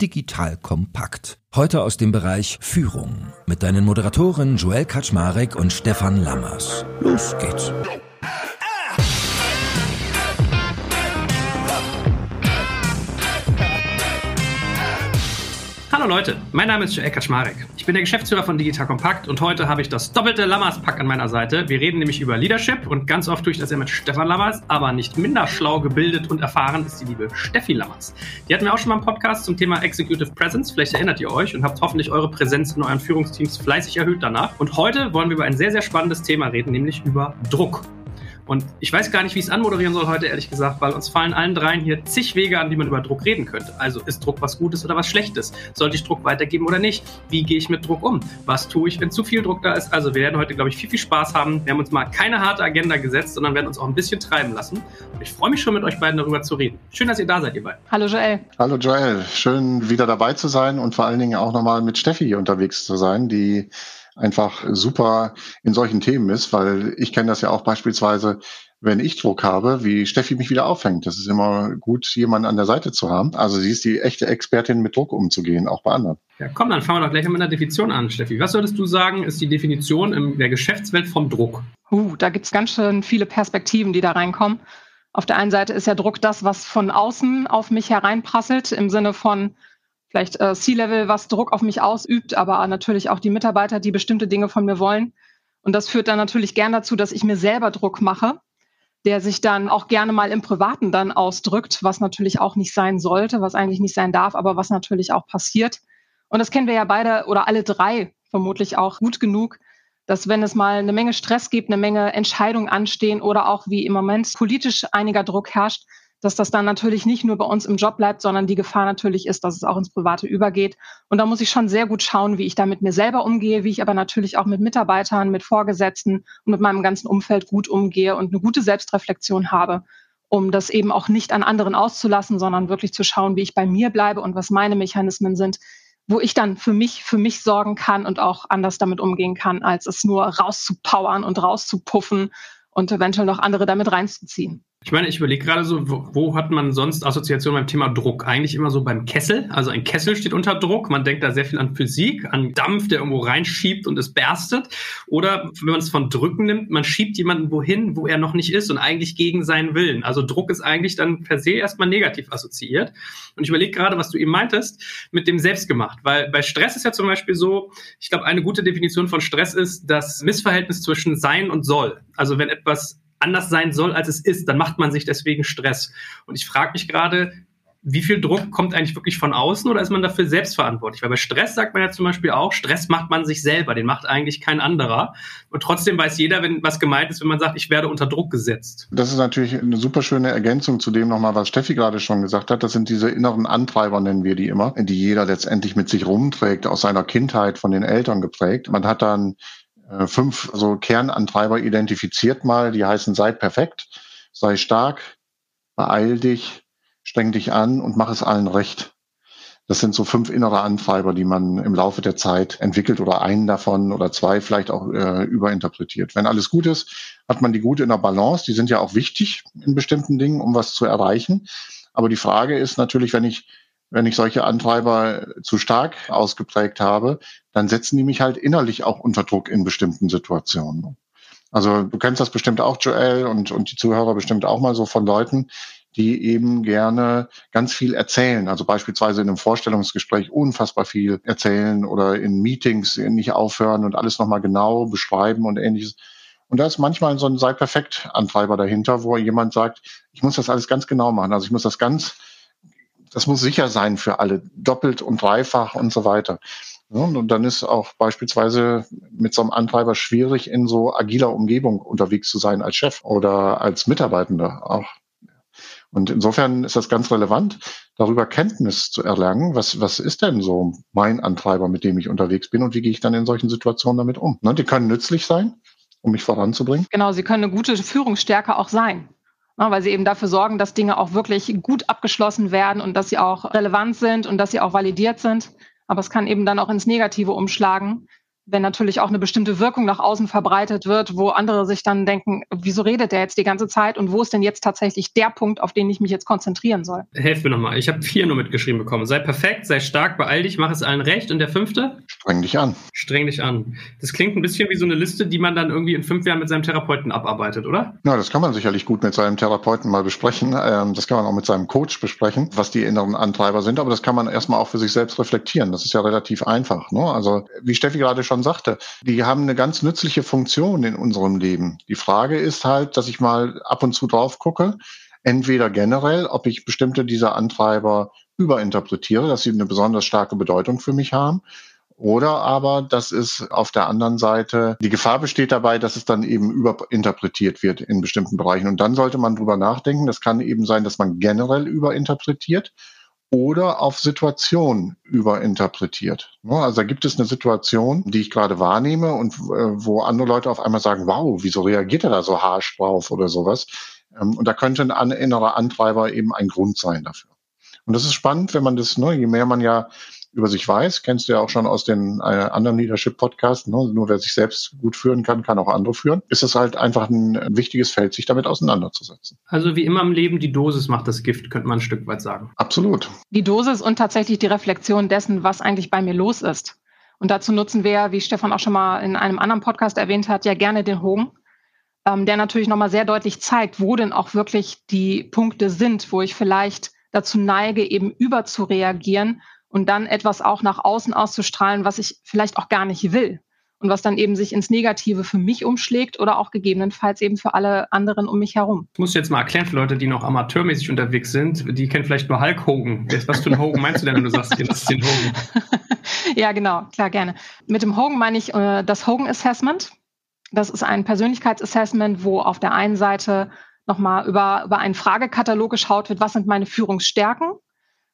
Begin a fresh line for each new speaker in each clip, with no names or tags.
Digital kompakt. Heute aus dem Bereich Führung mit deinen Moderatoren Joel Kaczmarek und Stefan Lammers. Los geht's.
Hallo Leute, mein Name ist Joel Kaczmarek. Ich bin der Geschäftsführer von Digital Compact und heute habe ich das doppelte Lammers-Pack an meiner Seite. Wir reden nämlich über Leadership und ganz oft tue ich das ja mit Stefan Lammers, aber nicht minder schlau, gebildet und erfahren ist die liebe Steffi Lammers. Die hatten wir auch schon mal im Podcast zum Thema Executive Presence. Vielleicht erinnert ihr euch und habt hoffentlich eure Präsenz in euren Führungsteams fleißig erhöht danach. Und heute wollen wir über ein sehr, sehr spannendes Thema reden, nämlich über Druck. Und ich weiß gar nicht, wie ich es anmoderieren soll heute, ehrlich gesagt, weil uns fallen allen dreien hier zig Wege an, wie man über Druck reden könnte. Also ist Druck was Gutes oder was Schlechtes? Sollte ich Druck weitergeben oder nicht? Wie gehe ich mit Druck um? Was tue ich, wenn zu viel Druck da ist? Also wir werden heute, glaube ich, viel, viel Spaß haben. Wir haben uns mal keine harte Agenda gesetzt, sondern werden uns auch ein bisschen treiben lassen. Und ich freue mich schon, mit euch beiden darüber zu reden. Schön, dass ihr da seid, ihr beiden.
Hallo Joel.
Hallo Joel. Schön, wieder dabei zu sein und vor allen Dingen auch nochmal mit Steffi hier unterwegs zu sein, die einfach super in solchen Themen ist, weil ich kenne das ja auch beispielsweise wenn ich Druck habe, wie Steffi mich wieder auffängt. Das ist immer gut, jemanden an der Seite zu haben. Also sie ist die echte Expertin, mit Druck umzugehen, auch bei anderen.
Ja, komm, dann fangen wir doch gleich mit einer Definition an, Steffi. Was würdest du sagen, ist die Definition in der Geschäftswelt vom Druck?
Uh, da gibt es ganz schön viele Perspektiven, die da reinkommen. Auf der einen Seite ist ja Druck das, was von außen auf mich hereinprasselt, im Sinne von vielleicht äh, C-Level, was Druck auf mich ausübt, aber natürlich auch die Mitarbeiter, die bestimmte Dinge von mir wollen. Und das führt dann natürlich gern dazu, dass ich mir selber Druck mache der sich dann auch gerne mal im Privaten dann ausdrückt, was natürlich auch nicht sein sollte, was eigentlich nicht sein darf, aber was natürlich auch passiert. Und das kennen wir ja beide oder alle drei vermutlich auch gut genug, dass wenn es mal eine Menge Stress gibt, eine Menge Entscheidungen anstehen oder auch wie im Moment politisch einiger Druck herrscht, dass das dann natürlich nicht nur bei uns im Job bleibt, sondern die Gefahr natürlich ist, dass es auch ins Private übergeht. Und da muss ich schon sehr gut schauen, wie ich da mit mir selber umgehe, wie ich aber natürlich auch mit Mitarbeitern, mit Vorgesetzten und mit meinem ganzen Umfeld gut umgehe und eine gute Selbstreflexion habe, um das eben auch nicht an anderen auszulassen, sondern wirklich zu schauen, wie ich bei mir bleibe und was meine Mechanismen sind, wo ich dann für mich, für mich sorgen kann und auch anders damit umgehen kann, als es nur rauszupowern und rauszupuffen und eventuell noch andere damit reinzuziehen.
Ich meine, ich überlege gerade so, wo, wo, hat man sonst Assoziationen beim Thema Druck? Eigentlich immer so beim Kessel. Also ein Kessel steht unter Druck. Man denkt da sehr viel an Physik, an Dampf, der irgendwo reinschiebt und es berstet. Oder wenn man es von Drücken nimmt, man schiebt jemanden wohin, wo er noch nicht ist und eigentlich gegen seinen Willen. Also Druck ist eigentlich dann per se erstmal negativ assoziiert. Und ich überlege gerade, was du eben meintest, mit dem Selbstgemacht. Weil bei Stress ist ja zum Beispiel so, ich glaube, eine gute Definition von Stress ist das Missverhältnis zwischen Sein und Soll. Also wenn etwas anders sein soll, als es ist, dann macht man sich deswegen Stress. Und ich frage mich gerade, wie viel Druck kommt eigentlich wirklich von außen oder ist man dafür selbst? Weil bei Stress sagt man ja zum Beispiel auch, Stress macht man sich selber, den macht eigentlich kein anderer. Und trotzdem weiß jeder, wenn was gemeint ist, wenn man sagt, ich werde unter Druck gesetzt.
Das ist natürlich eine super schöne Ergänzung zu dem nochmal, was Steffi gerade schon gesagt hat. Das sind diese inneren Antreiber, nennen wir die immer, die jeder letztendlich mit sich rumträgt, aus seiner Kindheit von den Eltern geprägt. Man hat dann äh, fünf so Kernantreiber identifiziert mal, die heißen sei perfekt, sei stark, beeil dich, streng dich an und mach es allen recht. Das sind so fünf innere Antreiber, die man im Laufe der Zeit entwickelt oder einen davon oder zwei vielleicht auch äh, überinterpretiert. Wenn alles gut ist, hat man die gut in der Balance. Die sind ja auch wichtig in bestimmten Dingen, um was zu erreichen. Aber die Frage ist natürlich, wenn ich wenn ich solche Antreiber zu stark ausgeprägt habe, dann setzen die mich halt innerlich auch unter Druck in bestimmten Situationen. Also du kennst das bestimmt auch, Joel, und, und die Zuhörer bestimmt auch mal so von Leuten, die eben gerne ganz viel erzählen. Also beispielsweise in einem Vorstellungsgespräch unfassbar viel erzählen oder in Meetings nicht aufhören und alles nochmal genau beschreiben und ähnliches. Und da ist manchmal so ein Sei perfekt Antreiber dahinter, wo jemand sagt, ich muss das alles ganz genau machen. Also ich muss das ganz das muss sicher sein für alle, doppelt und dreifach und so weiter. Und dann ist auch beispielsweise mit so einem Antreiber schwierig, in so agiler Umgebung unterwegs zu sein als Chef oder als Mitarbeitender auch. Und insofern ist das ganz relevant, darüber Kenntnis zu erlangen. Was, was ist denn so mein Antreiber, mit dem ich unterwegs bin und wie gehe ich dann in solchen Situationen damit um? Ne, die können nützlich sein, um mich voranzubringen.
Genau, sie können eine gute Führungsstärke auch sein weil sie eben dafür sorgen, dass Dinge auch wirklich gut abgeschlossen werden und dass sie auch relevant sind und dass sie auch validiert sind. Aber es kann eben dann auch ins Negative umschlagen, wenn natürlich auch eine bestimmte Wirkung nach außen verbreitet wird, wo andere sich dann denken, wieso redet der jetzt die ganze Zeit und wo ist denn jetzt tatsächlich der Punkt, auf den ich mich jetzt konzentrieren soll?
Helf mir nochmal. Ich habe vier nur mitgeschrieben bekommen. Sei perfekt, sei stark, beeil dich, mach es allen recht. Und der fünfte?
Streng dich an.
Streng dich an. Das klingt ein bisschen wie so eine Liste, die man dann irgendwie in fünf Jahren mit seinem Therapeuten abarbeitet, oder?
Ja, das kann man sicherlich gut mit seinem Therapeuten mal besprechen. Ähm, das kann man auch mit seinem Coach besprechen, was die inneren Antreiber sind. Aber das kann man erstmal auch für sich selbst reflektieren. Das ist ja relativ einfach. Ne? Also, wie Steffi gerade schon sagte, die die haben eine ganz nützliche Funktion in unserem Leben. Die Frage ist halt, dass ich mal ab und zu drauf gucke, entweder generell, ob ich bestimmte dieser Antreiber überinterpretiere, dass sie eine besonders starke Bedeutung für mich haben, oder aber, dass es auf der anderen Seite die Gefahr besteht dabei, dass es dann eben überinterpretiert wird in bestimmten Bereichen. Und dann sollte man drüber nachdenken. Das kann eben sein, dass man generell überinterpretiert oder auf Situation überinterpretiert. Also da gibt es eine Situation, die ich gerade wahrnehme und äh, wo andere Leute auf einmal sagen, wow, wieso reagiert er da so harsch drauf oder sowas? Ähm, und da könnte ein innerer Antreiber eben ein Grund sein dafür. Und das ist spannend, wenn man das, ne, je mehr man ja über sich weiß, kennst du ja auch schon aus den äh, anderen Leadership-Podcasts, ne? nur wer sich selbst gut führen kann, kann auch andere führen, ist es halt einfach ein, ein wichtiges Feld, sich damit auseinanderzusetzen.
Also wie immer im Leben, die Dosis macht das Gift, könnte man ein Stück weit sagen.
Absolut.
Die Dosis und tatsächlich die Reflexion dessen, was eigentlich bei mir los ist. Und dazu nutzen wir, wie Stefan auch schon mal in einem anderen Podcast erwähnt hat, ja gerne den Hogen, ähm, der natürlich nochmal sehr deutlich zeigt, wo denn auch wirklich die Punkte sind, wo ich vielleicht dazu neige, eben überzureagieren und dann etwas auch nach außen auszustrahlen, was ich vielleicht auch gar nicht will und was dann eben sich ins Negative für mich umschlägt oder auch gegebenenfalls eben für alle anderen um mich herum.
Ich muss jetzt mal erklären für Leute, die noch amateurmäßig unterwegs sind, die kennen vielleicht nur Hulk Hogan. Was für einen Hogan meinst du denn, wenn du sagst, das ist den Hogan?
ja, genau, klar, gerne. Mit dem Hogan meine ich äh, das Hogan Assessment. Das ist ein Persönlichkeitsassessment, wo auf der einen Seite nochmal über, über einen Fragekatalog geschaut wird, was sind meine Führungsstärken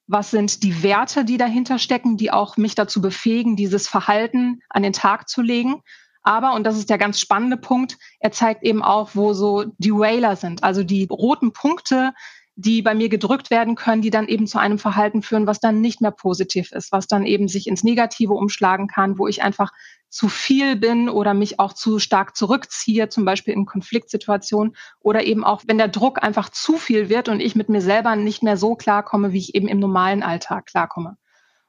was sind die Werte, die dahinter stecken, die auch mich dazu befähigen, dieses Verhalten an den Tag zu legen. Aber, und das ist der ganz spannende Punkt, er zeigt eben auch, wo so die Whaler sind, also die roten Punkte, die bei mir gedrückt werden können, die dann eben zu einem Verhalten führen, was dann nicht mehr positiv ist, was dann eben sich ins Negative umschlagen kann, wo ich einfach zu viel bin oder mich auch zu stark zurückziehe, zum Beispiel in Konfliktsituationen oder eben auch, wenn der Druck einfach zu viel wird und ich mit mir selber nicht mehr so klarkomme, wie ich eben im normalen Alltag klarkomme.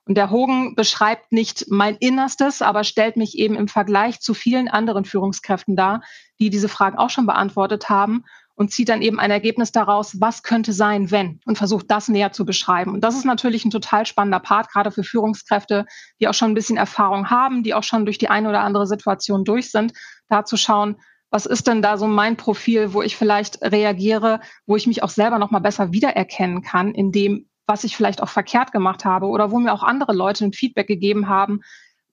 Und der Hogan beschreibt nicht mein Innerstes, aber stellt mich eben im Vergleich zu vielen anderen Führungskräften dar, die diese Fragen auch schon beantwortet haben und zieht dann eben ein Ergebnis daraus, was könnte sein, wenn und versucht das näher zu beschreiben. Und das ist natürlich ein total spannender Part, gerade für Führungskräfte, die auch schon ein bisschen Erfahrung haben, die auch schon durch die eine oder andere Situation durch sind, da zu schauen, was ist denn da so mein Profil, wo ich vielleicht reagiere, wo ich mich auch selber noch mal besser wiedererkennen kann in dem, was ich vielleicht auch verkehrt gemacht habe oder wo mir auch andere Leute ein Feedback gegeben haben,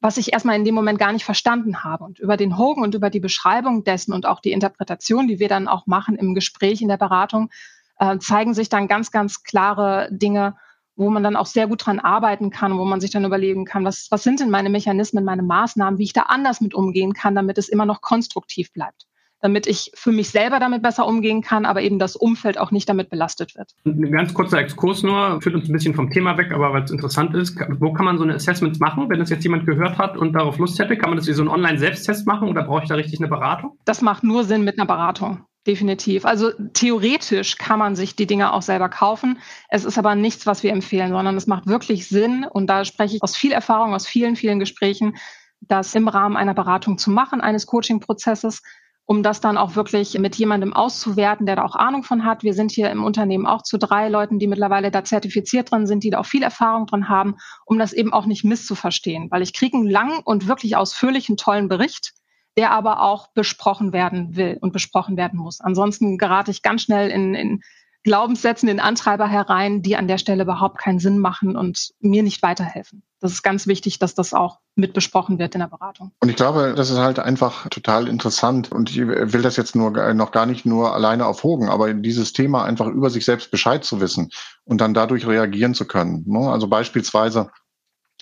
was ich erstmal in dem Moment gar nicht verstanden habe. Und über den Hogan und über die Beschreibung dessen und auch die Interpretation, die wir dann auch machen im Gespräch, in der Beratung, äh, zeigen sich dann ganz, ganz klare Dinge, wo man dann auch sehr gut dran arbeiten kann, wo man sich dann überlegen kann, was, was sind denn meine Mechanismen, meine Maßnahmen, wie ich da anders mit umgehen kann, damit es immer noch konstruktiv bleibt damit ich für mich selber damit besser umgehen kann, aber eben das Umfeld auch nicht damit belastet wird.
Ein ganz kurzer Exkurs nur, führt uns ein bisschen vom Thema weg, aber weil es interessant ist, wo kann man so eine Assessments machen, wenn das jetzt jemand gehört hat und darauf Lust hätte? Kann man das wie so einen Online-Selbsttest machen oder brauche ich da richtig eine Beratung?
Das macht nur Sinn mit einer Beratung. Definitiv. Also theoretisch kann man sich die Dinge auch selber kaufen. Es ist aber nichts, was wir empfehlen, sondern es macht wirklich Sinn, und da spreche ich aus viel Erfahrung, aus vielen, vielen Gesprächen, das im Rahmen einer Beratung zu machen, eines Coaching-Prozesses, um das dann auch wirklich mit jemandem auszuwerten, der da auch Ahnung von hat. Wir sind hier im Unternehmen auch zu drei Leuten, die mittlerweile da zertifiziert drin sind, die da auch viel Erfahrung drin haben, um das eben auch nicht misszuverstehen. Weil ich kriege einen langen und wirklich ausführlichen, tollen Bericht, der aber auch besprochen werden will und besprochen werden muss. Ansonsten gerate ich ganz schnell in, in Glaubenssätzen, in Antreiber herein, die an der Stelle überhaupt keinen Sinn machen und mir nicht weiterhelfen. Das ist ganz wichtig, dass das auch mit besprochen wird in der Beratung.
Und ich glaube, das ist halt einfach total interessant. Und ich will das jetzt nur noch gar nicht nur alleine auf Hogen, aber dieses Thema einfach über sich selbst Bescheid zu wissen und dann dadurch reagieren zu können. Ne? Also beispielsweise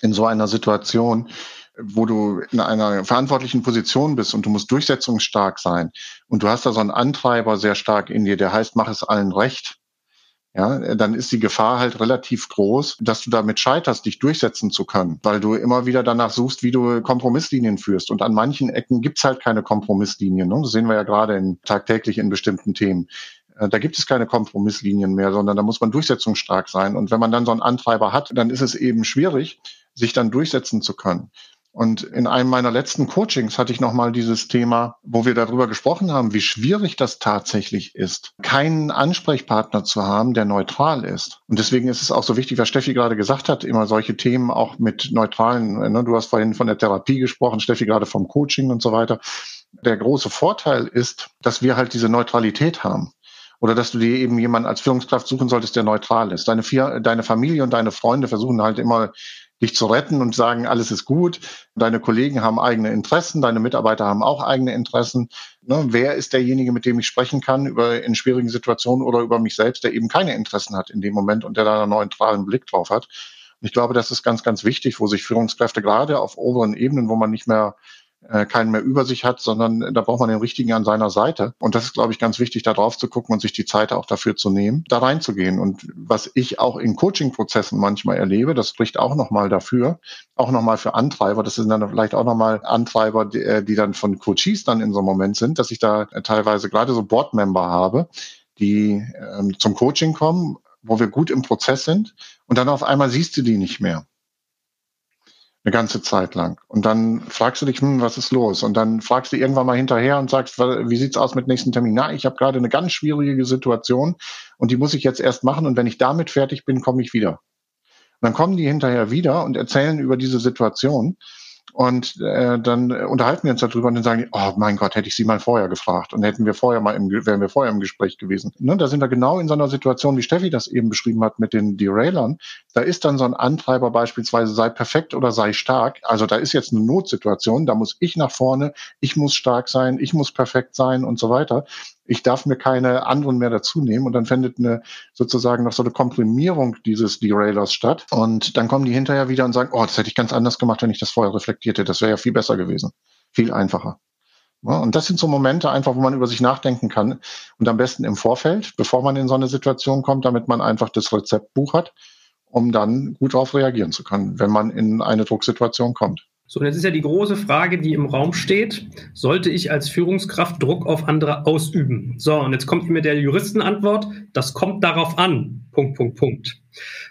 in so einer Situation, wo du in einer verantwortlichen Position bist und du musst durchsetzungsstark sein und du hast da so einen Antreiber sehr stark in dir, der heißt, mach es allen recht, ja, dann ist die Gefahr halt relativ groß, dass du damit scheiterst, dich durchsetzen zu können, weil du immer wieder danach suchst, wie du Kompromisslinien führst. Und an manchen Ecken gibt's halt keine Kompromisslinien. Ne? Das sehen wir ja gerade in, tagtäglich in bestimmten Themen. Äh, da gibt es keine Kompromisslinien mehr, sondern da muss man durchsetzungsstark sein. Und wenn man dann so einen Antreiber hat, dann ist es eben schwierig, sich dann durchsetzen zu können. Und in einem meiner letzten Coachings hatte ich nochmal dieses Thema, wo wir darüber gesprochen haben, wie schwierig das tatsächlich ist, keinen Ansprechpartner zu haben, der neutral ist. Und deswegen ist es auch so wichtig, was Steffi gerade gesagt hat, immer solche Themen auch mit neutralen, ne, du hast vorhin von der Therapie gesprochen, Steffi gerade vom Coaching und so weiter. Der große Vorteil ist, dass wir halt diese Neutralität haben oder dass du dir eben jemanden als Führungskraft suchen solltest, der neutral ist. Deine, deine Familie und deine Freunde versuchen halt immer dich zu retten und sagen, alles ist gut. Deine Kollegen haben eigene Interessen, deine Mitarbeiter haben auch eigene Interessen. Ne, wer ist derjenige, mit dem ich sprechen kann über in schwierigen Situationen oder über mich selbst, der eben keine Interessen hat in dem Moment und der da einen neutralen Blick drauf hat? Und ich glaube, das ist ganz, ganz wichtig, wo sich Führungskräfte gerade auf oberen Ebenen, wo man nicht mehr äh, keinen mehr über sich hat, sondern da braucht man den richtigen an seiner Seite. Und das ist, glaube ich, ganz wichtig, da drauf zu gucken und sich die Zeit auch dafür zu nehmen, da reinzugehen. Und was ich auch in Coaching-Prozessen manchmal erlebe, das spricht auch nochmal dafür, auch nochmal für Antreiber, das sind dann vielleicht auch nochmal Antreiber, die, äh, die dann von Coaches dann in so einem Moment sind, dass ich da teilweise gerade so Board-Member habe, die ähm, zum Coaching kommen, wo wir gut im Prozess sind und dann auf einmal siehst du die nicht mehr eine ganze Zeit lang. Und dann fragst du dich, hm, was ist los? Und dann fragst du irgendwann mal hinterher und sagst, wie sieht's aus mit nächsten Termin? Na, ich habe gerade eine ganz schwierige Situation und die muss ich jetzt erst machen und wenn ich damit fertig bin, komme ich wieder. Und dann kommen die hinterher wieder und erzählen über diese Situation und äh, dann unterhalten wir uns darüber und dann sagen die, oh mein Gott, hätte ich sie mal vorher gefragt und hätten wir vorher mal im, wären wir vorher im Gespräch gewesen. Ne, da sind wir genau in so einer Situation, wie Steffi das eben beschrieben hat mit den Derailern. Da ist dann so ein Antreiber beispielsweise, sei perfekt oder sei stark. Also da ist jetzt eine Notsituation, da muss ich nach vorne, ich muss stark sein, ich muss perfekt sein und so weiter ich darf mir keine anderen mehr dazu nehmen und dann findet eine sozusagen noch so eine Komprimierung dieses Derailers statt und dann kommen die hinterher wieder und sagen, oh, das hätte ich ganz anders gemacht, wenn ich das vorher reflektierte. Das wäre ja viel besser gewesen, viel einfacher. Ja, und das sind so Momente einfach, wo man über sich nachdenken kann und am besten im Vorfeld, bevor man in so eine Situation kommt, damit man einfach das Rezeptbuch hat, um dann gut darauf reagieren zu können, wenn man in eine Drucksituation kommt.
So, und jetzt ist ja die große Frage, die im Raum steht. Sollte ich als Führungskraft Druck auf andere ausüben? So, und jetzt kommt mir der Juristenantwort, das kommt darauf an. Punkt, Punkt, Punkt.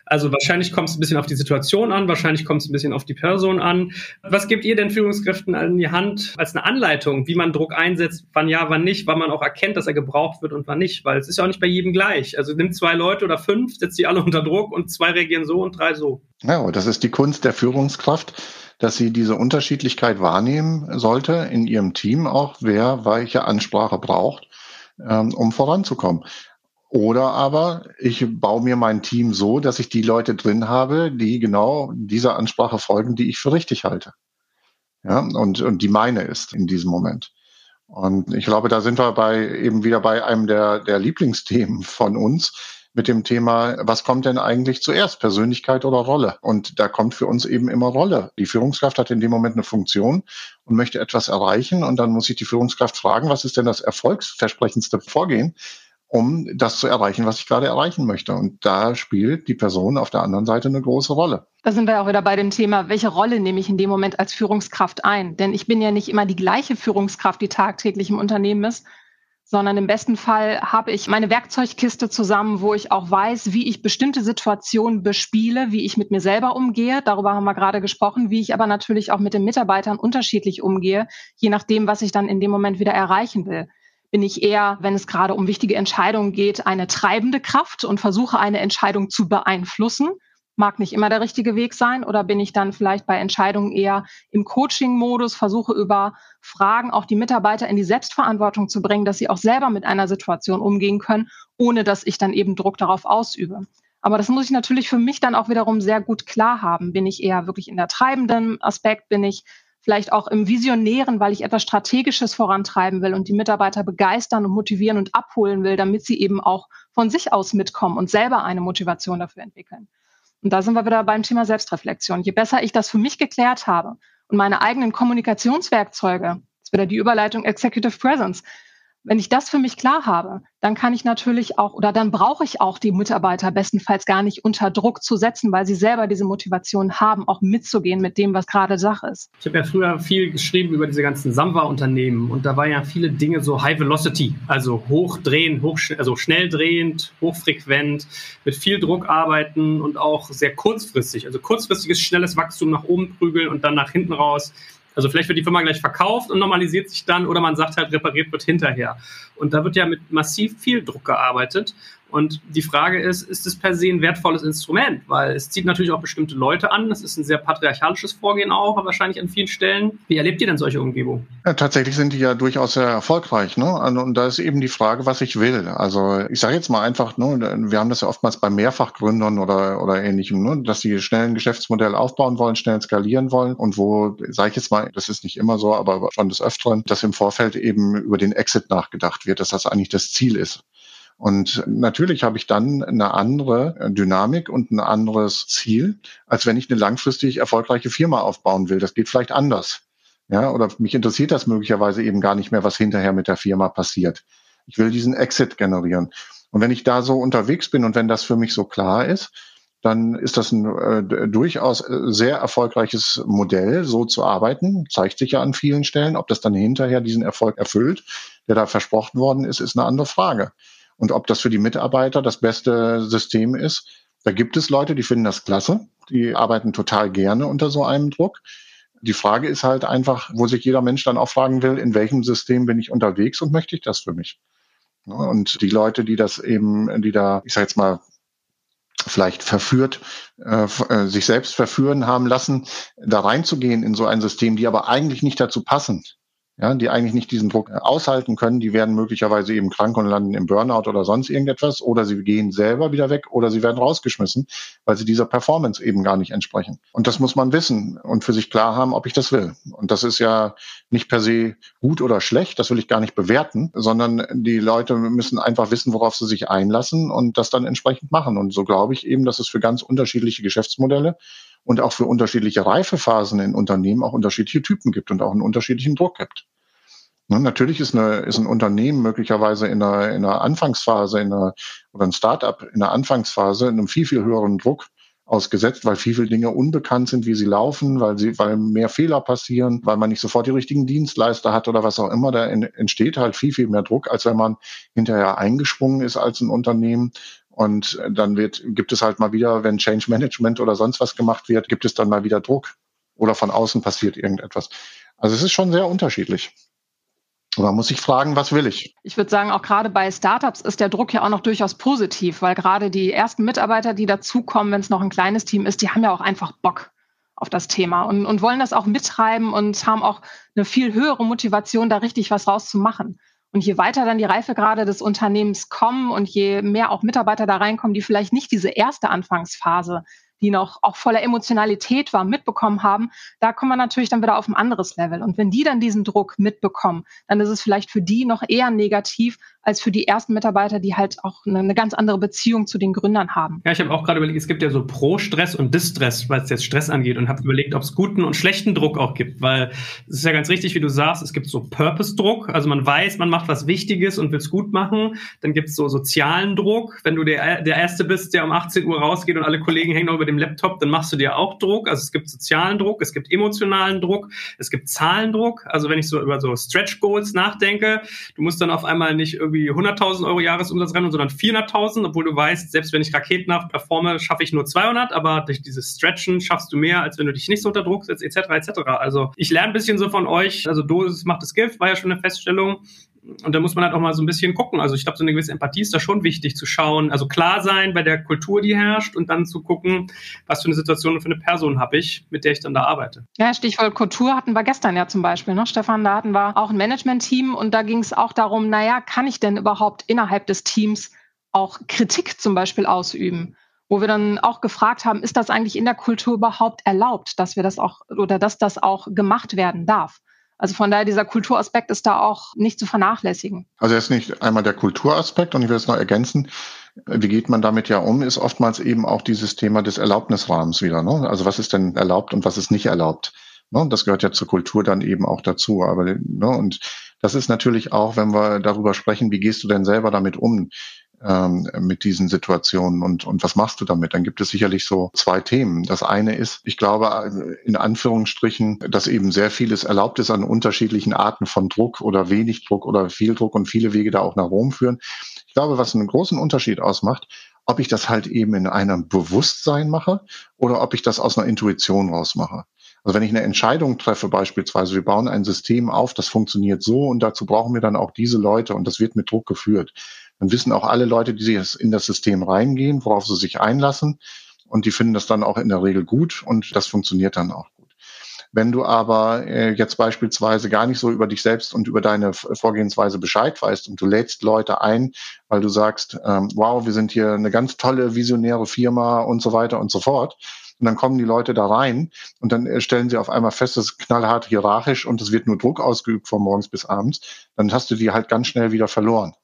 Also wahrscheinlich kommt es ein bisschen auf die Situation an, wahrscheinlich kommt es ein bisschen auf die Person an. Was gebt ihr denn Führungskräften an die Hand als eine Anleitung, wie man Druck einsetzt, wann ja, wann nicht, wann man auch erkennt, dass er gebraucht wird und wann nicht? Weil es ist ja auch nicht bei jedem gleich. Also nimm zwei Leute oder fünf, setzt die alle unter Druck und zwei reagieren so und drei so.
Ja, das ist die Kunst der Führungskraft dass sie diese Unterschiedlichkeit wahrnehmen sollte in ihrem Team auch, wer welche Ansprache braucht, ähm, um voranzukommen. Oder aber ich baue mir mein Team so, dass ich die Leute drin habe, die genau dieser Ansprache folgen, die ich für richtig halte. Ja, und, und die meine ist in diesem Moment. Und ich glaube, da sind wir bei eben wieder bei einem der, der Lieblingsthemen von uns, mit dem Thema, was kommt denn eigentlich zuerst, Persönlichkeit oder Rolle? Und da kommt für uns eben immer Rolle. Die Führungskraft hat in dem Moment eine Funktion und möchte etwas erreichen. Und dann muss sich die Führungskraft fragen, was ist denn das erfolgsversprechendste Vorgehen? um das zu erreichen, was ich gerade erreichen möchte. Und da spielt die Person auf der anderen Seite eine große Rolle.
Da sind wir auch wieder bei dem Thema, welche Rolle nehme ich in dem Moment als Führungskraft ein? Denn ich bin ja nicht immer die gleiche Führungskraft, die tagtäglich im Unternehmen ist, sondern im besten Fall habe ich meine Werkzeugkiste zusammen, wo ich auch weiß, wie ich bestimmte Situationen bespiele, wie ich mit mir selber umgehe. Darüber haben wir gerade gesprochen, wie ich aber natürlich auch mit den Mitarbeitern unterschiedlich umgehe, je nachdem, was ich dann in dem Moment wieder erreichen will. Bin ich eher, wenn es gerade um wichtige Entscheidungen geht, eine treibende Kraft und versuche eine Entscheidung zu beeinflussen? Mag nicht immer der richtige Weg sein oder bin ich dann vielleicht bei Entscheidungen eher im Coaching-Modus, versuche über Fragen auch die Mitarbeiter in die Selbstverantwortung zu bringen, dass sie auch selber mit einer Situation umgehen können, ohne dass ich dann eben Druck darauf ausübe. Aber das muss ich natürlich für mich dann auch wiederum sehr gut klar haben. Bin ich eher wirklich in der treibenden Aspekt? Bin ich vielleicht auch im Visionären, weil ich etwas Strategisches vorantreiben will und die Mitarbeiter begeistern und motivieren und abholen will, damit sie eben auch von sich aus mitkommen und selber eine Motivation dafür entwickeln. Und da sind wir wieder beim Thema Selbstreflexion. Je besser ich das für mich geklärt habe und meine eigenen Kommunikationswerkzeuge, das ist wieder die Überleitung Executive Presence, Wenn ich das für mich klar habe, dann kann ich natürlich auch oder dann brauche ich auch die Mitarbeiter bestenfalls gar nicht unter Druck zu setzen, weil sie selber diese Motivation haben, auch mitzugehen mit dem, was gerade Sache ist.
Ich habe ja früher viel geschrieben über diese ganzen Samba-Unternehmen und da war ja viele Dinge so High Velocity, also hochdrehen, hoch, also schnell drehend, hochfrequent, mit viel Druck arbeiten und auch sehr kurzfristig, also kurzfristiges schnelles Wachstum nach oben prügeln und dann nach hinten raus also vielleicht wird die Firma gleich verkauft und normalisiert sich dann oder man sagt halt, repariert wird hinterher. Und da wird ja mit massiv viel Druck gearbeitet. Und die Frage ist, ist es per se ein wertvolles Instrument? Weil es zieht natürlich auch bestimmte Leute an. Das ist ein sehr patriarchalisches Vorgehen auch, wahrscheinlich an vielen Stellen. Wie erlebt ihr denn solche Umgebungen?
Ja, tatsächlich sind die ja durchaus sehr erfolgreich. Ne? Und da ist eben die Frage, was ich will. Also ich sage jetzt mal einfach, ne, wir haben das ja oftmals bei Mehrfachgründern oder, oder ähnlichem, ne, dass die schnell ein Geschäftsmodell aufbauen wollen, schnell skalieren wollen und wo, sage ich jetzt mal, das ist nicht immer so, aber schon des Öfteren, dass im Vorfeld eben über den Exit nachgedacht wird, dass das eigentlich das Ziel ist. Und natürlich habe ich dann eine andere Dynamik und ein anderes Ziel, als wenn ich eine langfristig erfolgreiche Firma aufbauen will. Das geht vielleicht anders. Ja, oder mich interessiert das möglicherweise eben gar nicht mehr, was hinterher mit der Firma passiert. Ich will diesen Exit generieren. Und wenn ich da so unterwegs bin und wenn das für mich so klar ist, dann ist das ein äh, durchaus sehr erfolgreiches Modell, so zu arbeiten. Zeigt sich ja an vielen Stellen. Ob das dann hinterher diesen Erfolg erfüllt, der da versprochen worden ist, ist eine andere Frage. Und ob das für die Mitarbeiter das beste System ist, da gibt es Leute, die finden das klasse. Die arbeiten total gerne unter so einem Druck. Die Frage ist halt einfach, wo sich jeder Mensch dann auch fragen will, in welchem System bin ich unterwegs und möchte ich das für mich? Und die Leute, die das eben, die da, ich sag jetzt mal, vielleicht verführt, äh, äh, sich selbst verführen haben lassen, da reinzugehen in so ein System, die aber eigentlich nicht dazu passen, ja, die eigentlich nicht diesen Druck aushalten können, die werden möglicherweise eben krank und landen im Burnout oder sonst irgendetwas oder sie gehen selber wieder weg oder sie werden rausgeschmissen, weil sie dieser Performance eben gar nicht entsprechen. Und das muss man wissen und für sich klar haben, ob ich das will. Und das ist ja nicht per se gut oder schlecht, das will ich gar nicht bewerten, sondern die Leute müssen einfach wissen, worauf sie sich einlassen und das dann entsprechend machen. Und so glaube ich eben, dass es für ganz unterschiedliche Geschäftsmodelle und auch für unterschiedliche Reifephasen in Unternehmen auch unterschiedliche Typen gibt und auch einen unterschiedlichen Druck gibt. Ne, natürlich ist, eine, ist ein Unternehmen möglicherweise in einer, in einer Anfangsphase in einer, oder ein Startup in der Anfangsphase in einem viel, viel höheren Druck ausgesetzt, weil viel, viel Dinge unbekannt sind, wie sie laufen, weil sie, weil mehr Fehler passieren, weil man nicht sofort die richtigen Dienstleister hat oder was auch immer. Da entsteht halt viel, viel mehr Druck, als wenn man hinterher eingesprungen ist als ein Unternehmen und dann wird, gibt es halt mal wieder, wenn Change Management oder sonst was gemacht wird, gibt es dann mal wieder Druck oder von außen passiert irgendetwas. Also es ist schon sehr unterschiedlich. Man muss sich fragen, was will ich?
Ich würde sagen, auch gerade bei Startups ist der Druck ja auch noch durchaus positiv, weil gerade die ersten Mitarbeiter, die dazukommen, wenn es noch ein kleines Team ist, die haben ja auch einfach Bock auf das Thema und, und wollen das auch mittreiben und haben auch eine viel höhere Motivation, da richtig was rauszumachen. Und je weiter dann die Reifegrade des Unternehmens kommen und je mehr auch Mitarbeiter da reinkommen, die vielleicht nicht diese erste Anfangsphase die noch auch voller Emotionalität war, mitbekommen haben, da kommen wir natürlich dann wieder auf ein anderes Level. Und wenn die dann diesen Druck mitbekommen, dann ist es vielleicht für die noch eher negativ als für die ersten Mitarbeiter, die halt auch eine, eine ganz andere Beziehung zu den Gründern haben.
Ja, ich habe auch gerade überlegt, es gibt ja so Pro-Stress und Distress, was jetzt Stress angeht und habe überlegt, ob es guten und schlechten Druck auch gibt, weil es ist ja ganz richtig, wie du sagst, es gibt so Purpose-Druck, also man weiß, man macht was Wichtiges und will es gut machen, dann gibt es so sozialen Druck, wenn du der, der Erste bist, der um 18 Uhr rausgeht und alle Kollegen hängen noch über dem Laptop, dann machst du dir auch Druck. Also es gibt sozialen Druck, es gibt emotionalen Druck, es gibt Zahlendruck. Also wenn ich so über so Stretch Goals nachdenke, du musst dann auf einmal nicht irgendwie 100.000 Euro Jahresumsatz rennen, sondern 400.000, obwohl du weißt, selbst wenn ich raketenhaft performe, schaffe ich nur 200, aber durch dieses Stretchen schaffst du mehr, als wenn du dich nicht so unter Druck setzt, etc., etc. Also ich lerne ein bisschen so von euch. Also Dosis macht das Gift, war ja schon eine Feststellung und da muss man halt auch mal so ein bisschen gucken. Also ich glaube, so eine gewisse Empathie ist da schon wichtig zu schauen. Also klar sein bei der Kultur, die herrscht und dann zu gucken, was für eine Situation und für eine Person habe ich, mit der ich dann da arbeite.
Ja, Stichwort Kultur hatten wir gestern ja zum Beispiel, ne? Stefan, da hatten wir auch ein Management-Team und da ging es auch darum, naja, kann ich denn überhaupt innerhalb des Teams auch Kritik zum Beispiel ausüben? Wo wir dann auch gefragt haben, ist das eigentlich in der Kultur überhaupt erlaubt, dass wir das auch oder dass das auch gemacht werden darf? Also von daher, dieser Kulturaspekt ist da auch nicht zu vernachlässigen.
Also ist nicht einmal der Kulturaspekt und ich will es noch ergänzen. Wie geht man damit ja um, ist oftmals eben auch dieses Thema des Erlaubnisrahmens wieder. Ne? Also was ist denn erlaubt und was ist nicht erlaubt? Ne? Das gehört ja zur Kultur dann eben auch dazu. Aber ne? und Das ist natürlich auch, wenn wir darüber sprechen, wie gehst du denn selber damit um? Ähm, mit diesen Situationen und, und was machst du damit? Dann gibt es sicherlich so zwei Themen. Das eine ist, ich glaube, in Anführungsstrichen, dass eben sehr vieles erlaubt ist an unterschiedlichen Arten von Druck oder wenig Druck oder viel Druck und viele Wege da auch nach Rom führen. Ich glaube, was einen großen Unterschied ausmacht, ob ich das halt eben in einem Bewusstsein mache oder ob ich das aus einer Intuition rausmache. Also wenn ich eine Entscheidung treffe, beispielsweise, wir bauen ein System auf, das funktioniert so und dazu brauchen wir dann auch diese Leute und das wird mit Druck geführt dann wissen auch alle Leute, die in das System reingehen, worauf sie sich einlassen. Und die finden das dann auch in der Regel gut und das funktioniert dann auch gut. Wenn du aber äh, jetzt beispielsweise gar nicht so über dich selbst und über deine Vorgehensweise Bescheid weißt und du lädst Leute ein, weil du sagst, ähm, wow, wir sind hier eine ganz tolle visionäre Firma und so weiter und so fort. Und dann kommen die Leute da rein und dann äh, stellen sie auf einmal fest, das ist knallhart hierarchisch und es wird nur Druck ausgeübt von morgens bis abends. Dann hast du die halt ganz schnell wieder verloren.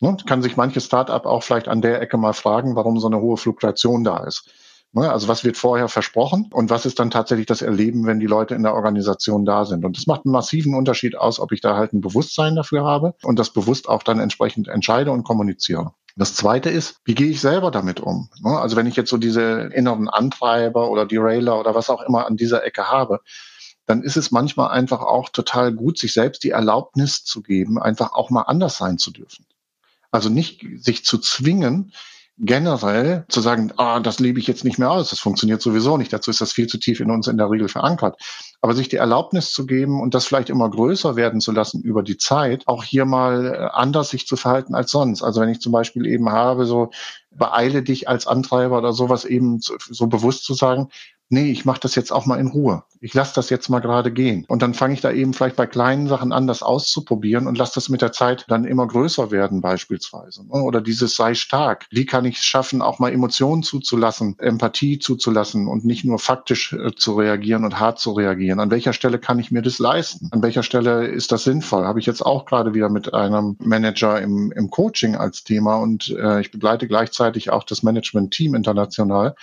Ne? Kann sich manches Startup auch vielleicht an der Ecke mal fragen, warum so eine hohe Fluktuation da ist. Ne? Also was wird vorher versprochen und was ist dann tatsächlich das Erleben, wenn die Leute in der Organisation da sind? Und das macht einen massiven Unterschied aus, ob ich da halt ein Bewusstsein dafür habe und das bewusst auch dann entsprechend entscheide und kommuniziere. Das zweite ist, wie gehe ich selber damit um? Ne? Also wenn ich jetzt so diese inneren Antreiber oder Derailer oder was auch immer an dieser Ecke habe, dann ist es manchmal einfach auch total gut, sich selbst die Erlaubnis zu geben, einfach auch mal anders sein zu dürfen. Also nicht sich zu zwingen, generell zu sagen, ah, das lebe ich jetzt nicht mehr aus, das funktioniert sowieso nicht, dazu ist das viel zu tief in uns in der Regel verankert. Aber sich die Erlaubnis zu geben und das vielleicht immer größer werden zu lassen über die Zeit, auch hier mal äh, anders sich zu verhalten als sonst. Also wenn ich zum Beispiel eben habe, so beeile dich als Antreiber oder sowas eben so bewusst zu sagen, nee, ich mache das jetzt auch mal in Ruhe. Ich lasse das jetzt mal gerade gehen. Und dann fange ich da eben vielleicht bei kleinen Sachen an, das auszuprobieren und lasse das mit der Zeit dann immer größer werden beispielsweise. Oder dieses sei stark. Wie kann ich es schaffen, auch mal Emotionen zuzulassen, Empathie zuzulassen und nicht nur faktisch äh, zu reagieren und hart zu reagieren? An welcher Stelle kann ich mir das leisten? An welcher Stelle ist das sinnvoll? Habe ich jetzt auch gerade wieder mit einem Manager im, im Coaching als Thema und äh, ich begleite gleichzeitig auch das Management-Team international.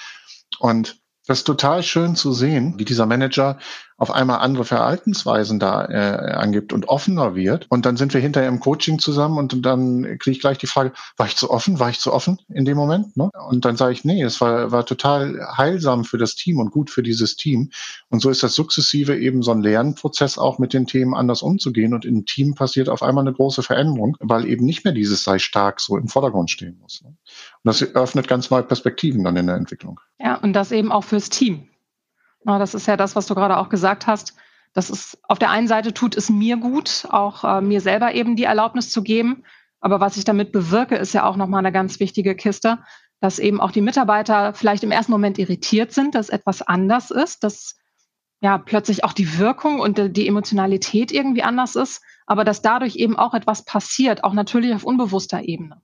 Und das ist total schön zu sehen, wie dieser Manager auf einmal andere Verhaltensweisen da äh, angibt und offener wird. Und dann sind wir hinterher im Coaching zusammen und dann kriege ich gleich die Frage, war ich zu offen? War ich zu offen in dem Moment? Ne? Und dann sage ich, nee, es war, war total heilsam für das Team und gut für dieses Team. Und so ist das sukzessive eben so ein Lernprozess auch mit den Themen anders umzugehen. Und im Team passiert auf einmal eine große Veränderung, weil eben nicht mehr dieses sei stark so im Vordergrund stehen muss. Ne? Das öffnet ganz neue Perspektiven dann in der Entwicklung.
Ja, und das eben auch fürs Team. Das ist ja das, was du gerade auch gesagt hast. Das ist auf der einen Seite tut es mir gut, auch äh, mir selber eben die Erlaubnis zu geben. Aber was ich damit bewirke, ist ja auch nochmal eine ganz wichtige Kiste, dass eben auch die Mitarbeiter vielleicht im ersten Moment irritiert sind, dass etwas anders ist, dass ja plötzlich auch die Wirkung und die Emotionalität irgendwie anders ist, aber dass dadurch eben auch etwas passiert, auch natürlich auf unbewusster Ebene.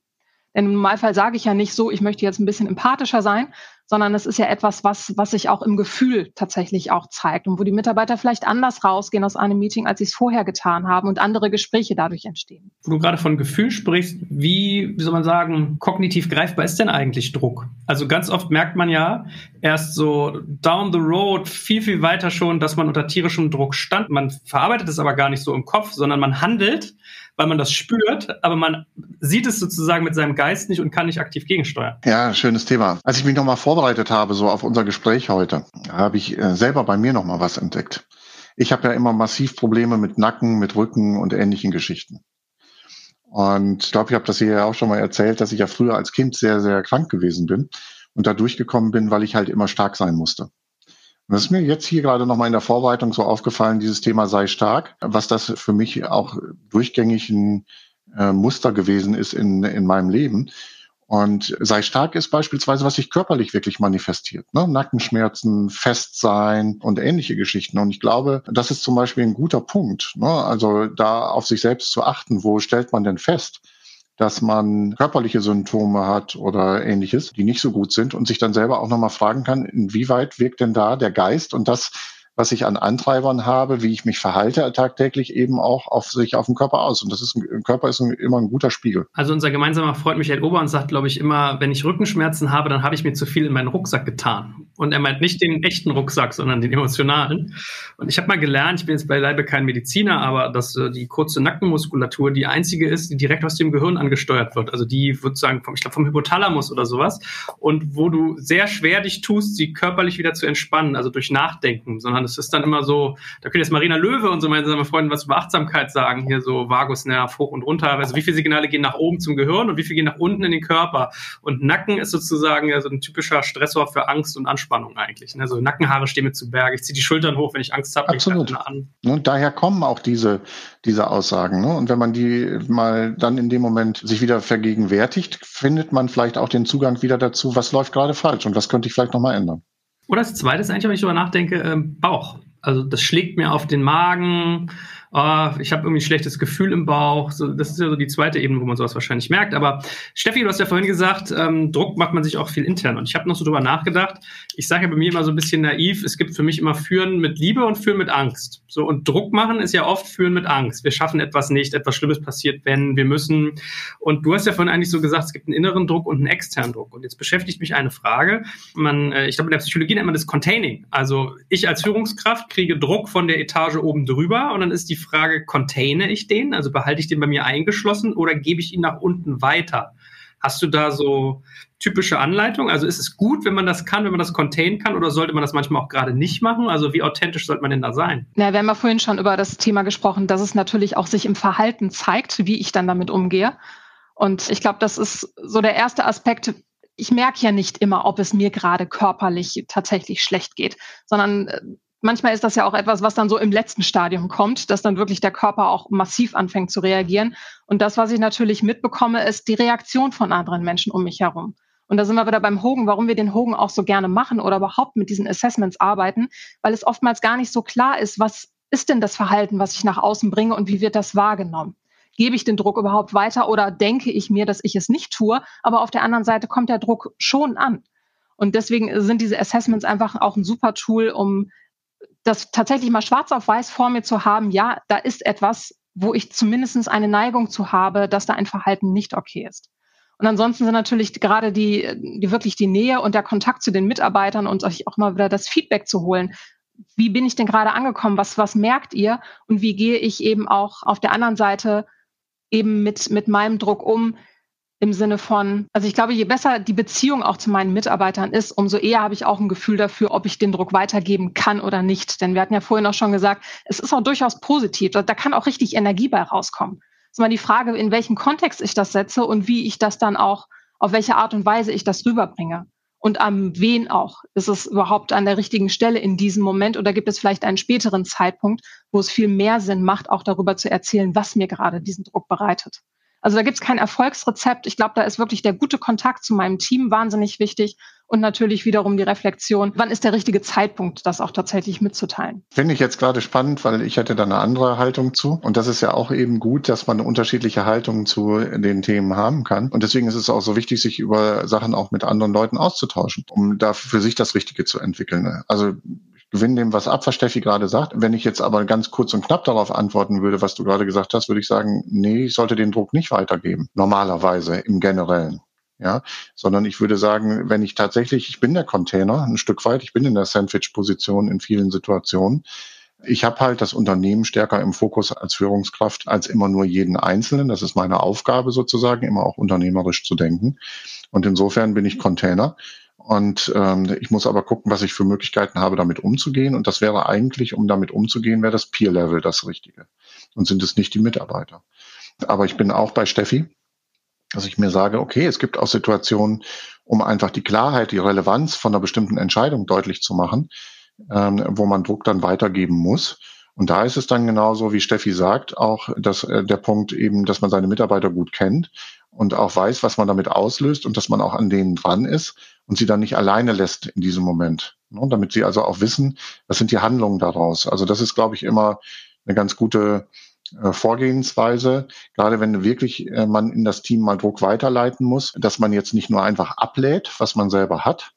Im Normalfall sage ich ja nicht so, ich möchte jetzt ein bisschen empathischer sein, sondern es ist ja etwas, was, was sich auch im Gefühl tatsächlich auch zeigt und wo die Mitarbeiter vielleicht anders rausgehen aus einem Meeting, als sie es vorher getan haben und andere Gespräche dadurch entstehen.
Wo du gerade von Gefühl sprichst, wie, wie soll man sagen, kognitiv greifbar ist denn eigentlich Druck? Also ganz oft merkt man ja erst so down the road viel, viel weiter schon, dass man unter tierischem Druck stand. Man verarbeitet es aber gar nicht so im Kopf, sondern man handelt weil man das spürt, aber man sieht es sozusagen mit seinem Geist nicht und kann nicht aktiv gegensteuern.
Ja, schönes Thema. Als ich mich nochmal vorbereitet habe, so auf unser Gespräch heute, habe ich äh, selber bei mir nochmal was entdeckt. Ich habe ja immer massiv Probleme mit Nacken, mit Rücken und ähnlichen Geschichten. Und ich glaube, ich habe das hier ja auch schon mal erzählt, dass ich ja früher als Kind sehr, sehr krank gewesen bin und da durchgekommen bin, weil ich halt immer stark sein musste. Das ist mir jetzt hier gerade nochmal in der Vorbereitung so aufgefallen, dieses Thema sei stark, was das für mich auch durchgängig ein äh, Muster gewesen ist in, in meinem Leben. Und sei stark ist beispielsweise, was sich körperlich wirklich manifestiert. Ne? Nackenschmerzen, Festsein und ähnliche Geschichten. Und ich glaube, das ist zum Beispiel ein guter Punkt. Ne? Also da auf sich selbst zu achten, wo stellt man denn fest? Dass man körperliche Symptome hat oder ähnliches, die nicht so gut sind und sich dann selber auch nochmal fragen kann, inwieweit wirkt denn da der Geist? Und das, was ich an Antreibern habe, wie ich mich verhalte tagtäglich eben auch auf sich auf den Körper aus. Und das ist ein Körper ist ein, immer ein guter Spiegel.
Also unser gemeinsamer Freund Michael Ober sagt, glaube ich, immer, wenn ich Rückenschmerzen habe, dann habe ich mir zu viel in meinen Rucksack getan. Und er meint nicht den echten Rucksack, sondern den emotionalen. Und ich habe mal gelernt, ich bin jetzt beileibe kein Mediziner, aber dass äh, die kurze Nackenmuskulatur die einzige ist, die direkt aus dem Gehirn angesteuert wird. Also die sozusagen vom, ich glaube, vom Hypothalamus oder sowas. Und wo du sehr schwer dich tust, sie körperlich wieder zu entspannen, also durch Nachdenken, sondern es ist dann immer so, da könnte jetzt Marina Löwe und so meine Freunde was über Achtsamkeit sagen, hier so Vagusnerv hoch und runter. Also wie viele Signale gehen nach oben zum Gehirn und wie viele gehen nach unten in den Körper? Und Nacken ist sozusagen ja so ein typischer Stressor für Angst und Anspannung eigentlich. Also Nackenhaare stehen mir zu Berge. Ich ziehe die Schultern hoch, wenn ich Angst habe.
Absolut. An. Und daher kommen auch diese, diese Aussagen. Ne? Und wenn man die mal dann in dem Moment sich wieder vergegenwärtigt, findet man vielleicht auch den Zugang wieder dazu, was läuft gerade falsch und was könnte ich vielleicht nochmal ändern.
Oder das zweite ist eigentlich, wenn ich darüber nachdenke, ähm, Bauch. Also das schlägt mir auf den Magen, oh, ich habe irgendwie ein schlechtes Gefühl im Bauch. So, das ist ja so die zweite Ebene, wo man sowas wahrscheinlich merkt. Aber Steffi, du hast ja vorhin gesagt, ähm, Druck macht man sich auch viel intern. Und ich habe noch so drüber nachgedacht. Ich sage ja bei mir immer so ein bisschen naiv, es gibt für mich immer Führen mit Liebe und Führen mit Angst. So, und Druck machen ist ja oft Führen mit Angst. Wir schaffen etwas nicht, etwas Schlimmes passiert, wenn wir müssen. Und du hast ja vorhin eigentlich so gesagt, es gibt einen inneren Druck und einen externen Druck. Und jetzt beschäftigt mich eine Frage. Man, äh, ich glaube, in der Psychologie nennt man das Containing. Also ich als Führungskraft kriege Druck von der Etage oben drüber und dann ist die Frage, containe ich den? Also behalte ich den bei mir eingeschlossen oder gebe ich ihn nach unten weiter? Hast du da so typische Anleitungen? Also ist es gut, wenn man das kann, wenn man das containen kann oder sollte man das manchmal auch gerade nicht machen? Also wie authentisch sollte man denn da sein?
Na, wir haben ja vorhin schon über das Thema gesprochen, dass es natürlich auch sich im Verhalten zeigt, wie ich dann damit umgehe. Und ich glaube, das ist so der erste Aspekt. Ich merke ja nicht immer, ob es mir gerade körperlich tatsächlich schlecht geht, sondern äh, manchmal ist das ja auch etwas, was dann so im letzten Stadium kommt, dass dann wirklich der Körper auch massiv anfängt zu reagieren. Und das, was ich natürlich mitbekomme, ist die Reaktion von anderen Menschen um mich herum. Und da sind wir wieder beim Hogen, warum wir den Hogen auch so gerne machen oder überhaupt mit diesen Assessments arbeiten, weil es oftmals gar nicht so klar ist, was ist denn das Verhalten, was ich nach außen bringe und wie wird das wahrgenommen? Gebe ich den Druck überhaupt weiter oder denke ich mir, dass ich es nicht tue? Aber auf der anderen Seite kommt der Druck schon an. Und deswegen sind diese Assessments einfach auch ein super Tool, um das tatsächlich mal schwarz auf weiß vor mir zu haben, ja, da ist etwas, wo ich zumindest eine Neigung zu habe, dass da ein Verhalten nicht okay ist. Und ansonsten sind natürlich gerade die, die wirklich die Nähe und der Kontakt zu den Mitarbeitern und euch auch mal wieder das Feedback zu holen. Wie bin ich denn gerade angekommen? Was, was merkt ihr? Und wie gehe ich eben auch auf der anderen Seite eben mit, mit meinem Druck um? Im Sinne von, also ich glaube, je besser die Beziehung auch zu meinen Mitarbeitern ist, umso eher habe ich auch ein Gefühl dafür, ob ich den Druck weitergeben kann oder nicht. Denn wir hatten ja vorhin auch schon gesagt, es ist auch durchaus positiv. Da kann auch richtig Energie bei rauskommen. Es ist mal die Frage, in welchem Kontext ich das setze und wie ich das dann auch, auf welche Art und Weise ich das rüberbringe. Und am wen auch. Ist es überhaupt an der richtigen Stelle in diesem Moment oder gibt es vielleicht einen späteren Zeitpunkt, wo es viel mehr Sinn macht, auch darüber zu erzählen, was mir gerade diesen Druck bereitet? Also da gibt es kein Erfolgsrezept. Ich glaube, da ist wirklich der gute Kontakt zu meinem Team wahnsinnig wichtig und natürlich wiederum die Reflexion, wann ist der richtige Zeitpunkt, das auch tatsächlich mitzuteilen.
Finde ich jetzt gerade spannend, weil ich hatte da eine andere Haltung zu. Und das ist ja auch eben gut, dass man unterschiedliche Haltungen zu den Themen haben kann. Und deswegen ist es auch so wichtig, sich über Sachen auch mit anderen Leuten auszutauschen, um da für sich das Richtige zu entwickeln. Also gewinn dem was ab, was Steffi gerade sagt. Wenn ich jetzt aber ganz kurz und knapp darauf antworten würde, was du gerade gesagt hast, würde ich sagen, nee, ich sollte den Druck nicht weitergeben. Normalerweise im Generellen. Ja, sondern ich würde sagen, wenn ich tatsächlich, ich bin der Container ein Stück weit, ich bin in der Sandwich-Position in vielen Situationen. Ich habe halt das Unternehmen stärker im Fokus als Führungskraft als immer nur jeden Einzelnen. Das ist meine Aufgabe sozusagen, immer auch unternehmerisch zu denken. Und insofern bin ich Container und ähm, ich muss aber gucken, was ich für Möglichkeiten habe, damit umzugehen. Und das wäre eigentlich, um damit umzugehen, wäre das Peer-Level das Richtige. Und sind es nicht die Mitarbeiter. Aber ich bin auch bei Steffi, dass ich mir sage, okay, es gibt auch Situationen, um einfach die Klarheit, die Relevanz von einer bestimmten Entscheidung deutlich zu machen, ähm, wo man Druck dann weitergeben muss. Und da ist es dann genauso, wie Steffi sagt, auch dass, äh, der Punkt eben, dass man seine Mitarbeiter gut kennt und auch weiß, was man damit auslöst und dass man auch an denen dran ist und sie dann nicht alleine lässt in diesem Moment. Ne? Damit sie also auch wissen, was sind die Handlungen daraus. Also das ist, glaube ich, immer eine ganz gute äh, Vorgehensweise, gerade wenn wirklich äh, man in das Team mal Druck weiterleiten muss, dass man jetzt nicht nur einfach ablädt, was man selber hat,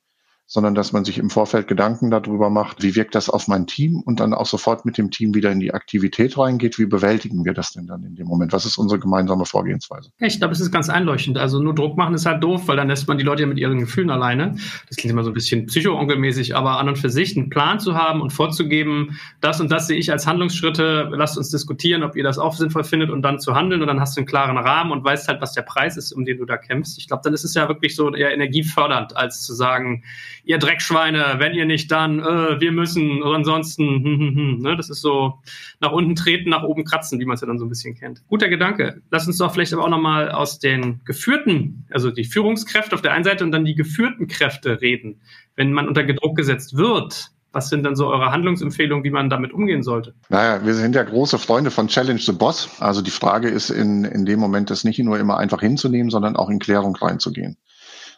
sondern dass man sich im Vorfeld Gedanken darüber macht, wie wirkt das auf mein Team und dann auch sofort mit dem Team wieder in die Aktivität reingeht. Wie bewältigen wir das denn dann in dem Moment? Was ist unsere gemeinsame Vorgehensweise?
Ich glaube, es ist ganz einleuchtend. Also nur Druck machen ist halt doof, weil dann lässt man die Leute ja mit ihren Gefühlen alleine. Das klingt immer so ein bisschen psycho-onkelmäßig, aber an und für sich einen Plan zu haben und vorzugeben, das und das sehe ich als Handlungsschritte, lasst uns diskutieren, ob ihr das auch sinnvoll findet und dann zu handeln und dann hast du einen klaren Rahmen und weißt halt, was der Preis ist, um den du da kämpfst. Ich glaube, dann ist es ja wirklich so eher energiefördernd, als zu sagen, ihr Dreckschweine, wenn ihr nicht, dann äh, wir müssen ansonsten, hm, hm, hm, ne? das ist so nach unten treten, nach oben kratzen, wie man es ja dann so ein bisschen kennt. Guter Gedanke. Lass uns doch vielleicht aber auch nochmal aus den geführten, also die Führungskräfte auf der einen Seite und dann die geführten Kräfte reden. Wenn man unter Druck gesetzt wird, was sind dann so eure Handlungsempfehlungen, wie man damit umgehen sollte?
Naja, wir sind ja große Freunde von Challenge the Boss. Also die Frage ist in, in dem Moment, das nicht nur immer einfach hinzunehmen, sondern auch in Klärung reinzugehen.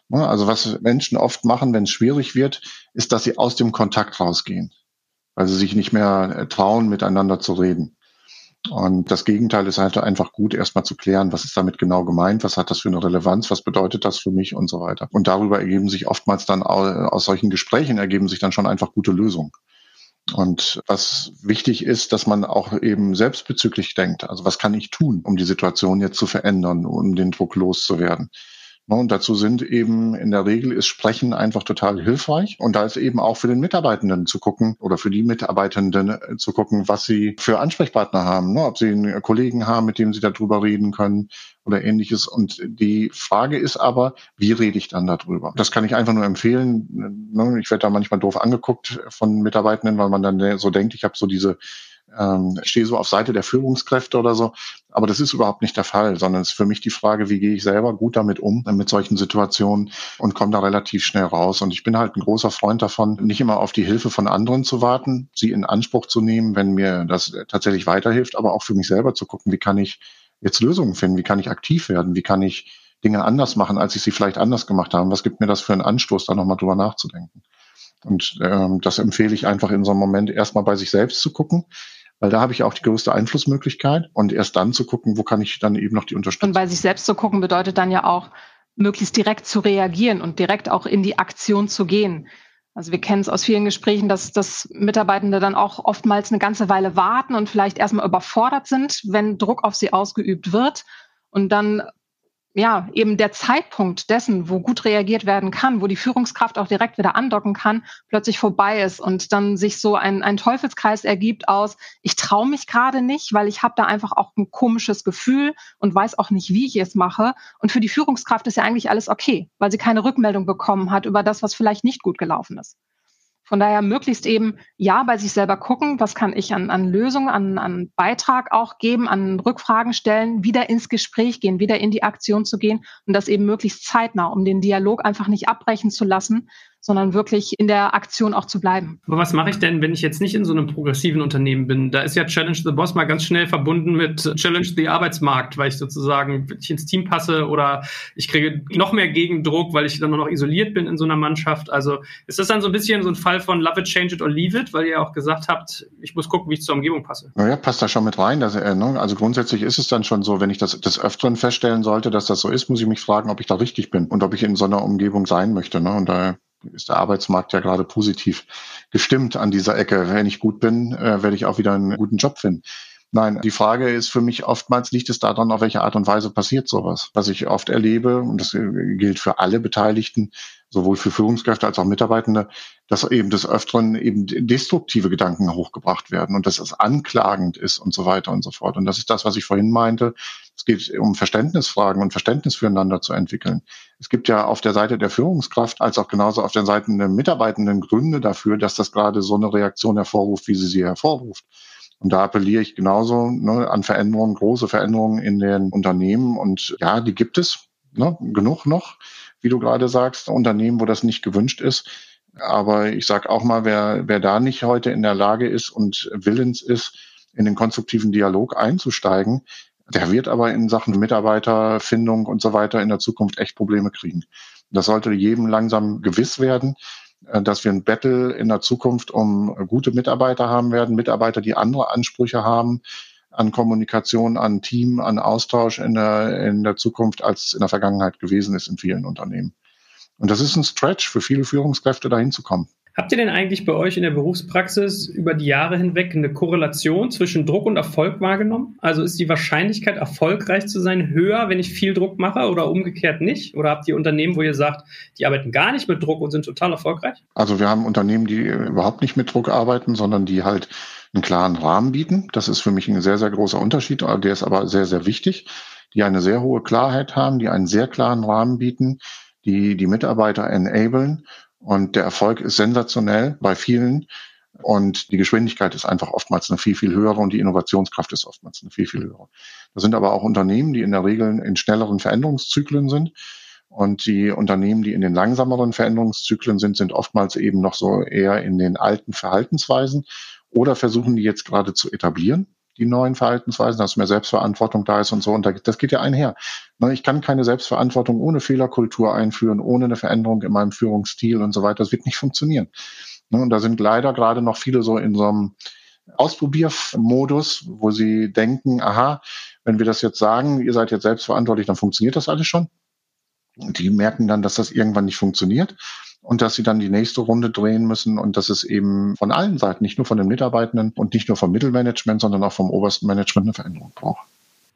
Ne, also was Menschen oft machen, wenn es schwierig wird, ist, dass sie aus dem Kontakt rausgehen, weil sie sich nicht mehr äh, trauen, miteinander zu reden. Und das Gegenteil ist halt einfach gut, erstmal zu klären, was ist damit genau gemeint, was hat das für eine Relevanz, was bedeutet das für mich und so weiter. Und darüber ergeben sich oftmals dann aus solchen Gesprächen ergeben sich dann schon einfach gute Lösungen. Und was wichtig ist, dass man auch eben selbstbezüglich denkt. Also was kann ich tun, um die Situation jetzt zu verändern, um den Druck loszuwerden? Ne, und dazu sind eben in der Regel ist Sprechen einfach total hilfreich. Und da ist eben auch für den Mitarbeitenden zu gucken oder für die Mitarbeitenden äh, zu gucken, was sie für Ansprechpartner haben, ne? ob sie einen Kollegen haben, mit dem sie darüber reden können oder ähnliches. Und die Frage ist aber, wie rede ich dann darüber? Das kann ich einfach nur empfehlen. Ne? Ich werde da manchmal doof angeguckt von Mitarbeitenden, weil man dann so denkt, ich habe so diese ähm, stehe so auf Seite der Führungskräfte oder so. Aber das ist überhaupt nicht der Fall, sondern es ist für mich die Frage, wie gehe ich selber gut damit um, mit solchen Situationen und komme da relativ schnell raus. Und ich bin halt ein großer Freund davon, nicht immer auf die Hilfe von anderen zu warten, sie in Anspruch zu nehmen, wenn mir das tatsächlich weiterhilft, aber auch für mich selber zu gucken, wie kann ich jetzt Lösungen finden, wie kann ich aktiv werden, wie kann ich Dinge anders machen, als ich sie vielleicht anders gemacht habe. Was gibt mir das für einen Anstoß, da nochmal drüber nachzudenken? Und ähm, das empfehle ich einfach in so einem Moment erstmal bei sich selbst zu gucken, weil da habe ich auch die größte Einflussmöglichkeit und erst dann zu gucken, wo kann ich dann eben noch die Unterstützung.
Und bei sich selbst zu gucken bedeutet dann ja auch, möglichst direkt zu reagieren und direkt auch in die Aktion zu gehen. Also wir kennen es aus vielen Gesprächen, dass, dass Mitarbeitende dann auch oftmals eine ganze Weile warten und vielleicht erstmal überfordert sind, wenn Druck auf sie ausgeübt wird und dann ja, eben der Zeitpunkt dessen, wo gut reagiert werden kann, wo die Führungskraft auch direkt wieder andocken kann, plötzlich vorbei ist und dann sich so ein, ein Teufelskreis ergibt aus, ich traue mich gerade nicht, weil ich habe da einfach auch ein komisches Gefühl und weiß auch nicht, wie ich es mache. Und für die Führungskraft ist ja eigentlich alles okay, weil sie keine Rückmeldung bekommen hat über das, was vielleicht nicht gut gelaufen ist. Von daher möglichst eben ja bei sich selber gucken, was kann ich an, an Lösungen, an, an Beitrag auch geben, an Rückfragen stellen, wieder ins Gespräch gehen, wieder in die Aktion zu gehen und das eben möglichst zeitnah, um den Dialog einfach nicht abbrechen zu lassen, sondern wirklich in der Aktion auch zu bleiben.
Aber was mache ich denn, wenn ich jetzt nicht in so einem progressiven Unternehmen bin? Da ist ja Challenge the Boss mal ganz schnell verbunden mit Challenge the Arbeitsmarkt, weil ich sozusagen ich ins Team passe oder ich kriege noch mehr Gegendruck, weil ich dann nur noch isoliert bin in so einer Mannschaft. Also ist das dann so ein bisschen so ein Fall von Love it, change it or leave it, weil ihr ja auch gesagt habt, ich muss gucken, wie ich zur Umgebung passe.
Naja, passt da schon mit rein. Dass, äh, ne? Also grundsätzlich ist es dann schon so, wenn ich das des Öfteren feststellen sollte, dass das so ist, muss ich mich fragen, ob ich da richtig bin und ob ich in so einer Umgebung sein möchte. Ne? Und da ist der Arbeitsmarkt ja gerade positiv gestimmt an dieser Ecke. Wenn ich gut bin, äh, werde ich auch wieder einen guten Job finden. Nein, die Frage ist für mich oftmals liegt es daran, auf welche Art und Weise passiert sowas. Was ich oft erlebe, und das äh, gilt für alle Beteiligten, sowohl für Führungskräfte als auch Mitarbeitende, dass eben des Öfteren eben destruktive Gedanken hochgebracht werden und dass es anklagend ist und so weiter und so fort. Und das ist das, was ich vorhin meinte. Es geht um Verständnisfragen und Verständnis füreinander zu entwickeln. Es gibt ja auf der Seite der Führungskraft als auch genauso auf der Seite der Mitarbeitenden Gründe dafür, dass das gerade so eine Reaktion hervorruft, wie sie sie hervorruft. Und da appelliere ich genauso ne, an Veränderungen, große Veränderungen in den Unternehmen. Und ja, die gibt es ne, genug noch, wie du gerade sagst, Unternehmen, wo das nicht gewünscht ist. Aber ich sage auch mal, wer, wer da nicht heute in der Lage ist und willens ist, in den konstruktiven Dialog einzusteigen, der wird aber in Sachen Mitarbeiterfindung und so weiter in der Zukunft echt Probleme kriegen. Das sollte jedem langsam gewiss werden, dass wir ein Battle in der Zukunft um gute Mitarbeiter haben werden, Mitarbeiter, die andere Ansprüche haben an Kommunikation, an Team, an Austausch in der, in der Zukunft, als in der Vergangenheit gewesen ist in vielen Unternehmen. Und das ist ein Stretch für viele Führungskräfte, dahin zu kommen.
Habt ihr denn eigentlich bei euch in der Berufspraxis über die Jahre hinweg eine Korrelation zwischen Druck und Erfolg wahrgenommen? Also ist die Wahrscheinlichkeit, erfolgreich zu sein, höher, wenn ich viel Druck mache oder umgekehrt nicht? Oder habt ihr Unternehmen, wo ihr sagt, die arbeiten gar nicht mit Druck und sind total erfolgreich?
Also wir haben Unternehmen, die überhaupt nicht mit Druck arbeiten, sondern die halt einen klaren Rahmen bieten. Das ist für mich ein sehr, sehr großer Unterschied, der ist aber sehr, sehr wichtig, die eine sehr hohe Klarheit haben, die einen sehr klaren Rahmen bieten, die die Mitarbeiter enablen und der Erfolg ist sensationell bei vielen. Und die Geschwindigkeit ist einfach oftmals eine viel, viel höhere und die Innovationskraft ist oftmals eine viel, viel höhere. Das sind aber auch Unternehmen, die in der Regel in schnelleren Veränderungszyklen sind. Und die Unternehmen, die in den langsameren Veränderungszyklen sind, sind oftmals eben noch so eher in den alten Verhaltensweisen oder versuchen die jetzt gerade zu etablieren die neuen Verhaltensweisen, dass mehr Selbstverantwortung da ist und so. Und das geht ja einher. Ne, ich kann keine Selbstverantwortung ohne Fehlerkultur einführen, ohne eine Veränderung in meinem Führungsstil und so weiter. Das wird nicht funktionieren. Ne, und da sind leider gerade noch viele so in so einem Ausprobiermodus, wo sie denken, aha, wenn wir das jetzt sagen, ihr seid jetzt selbstverantwortlich, dann funktioniert das alles schon. Und die merken dann, dass das irgendwann nicht funktioniert und dass sie dann die nächste Runde drehen müssen und dass es eben von allen Seiten, nicht nur von den Mitarbeitenden und nicht nur vom Mittelmanagement, sondern auch vom obersten Management eine Veränderung braucht.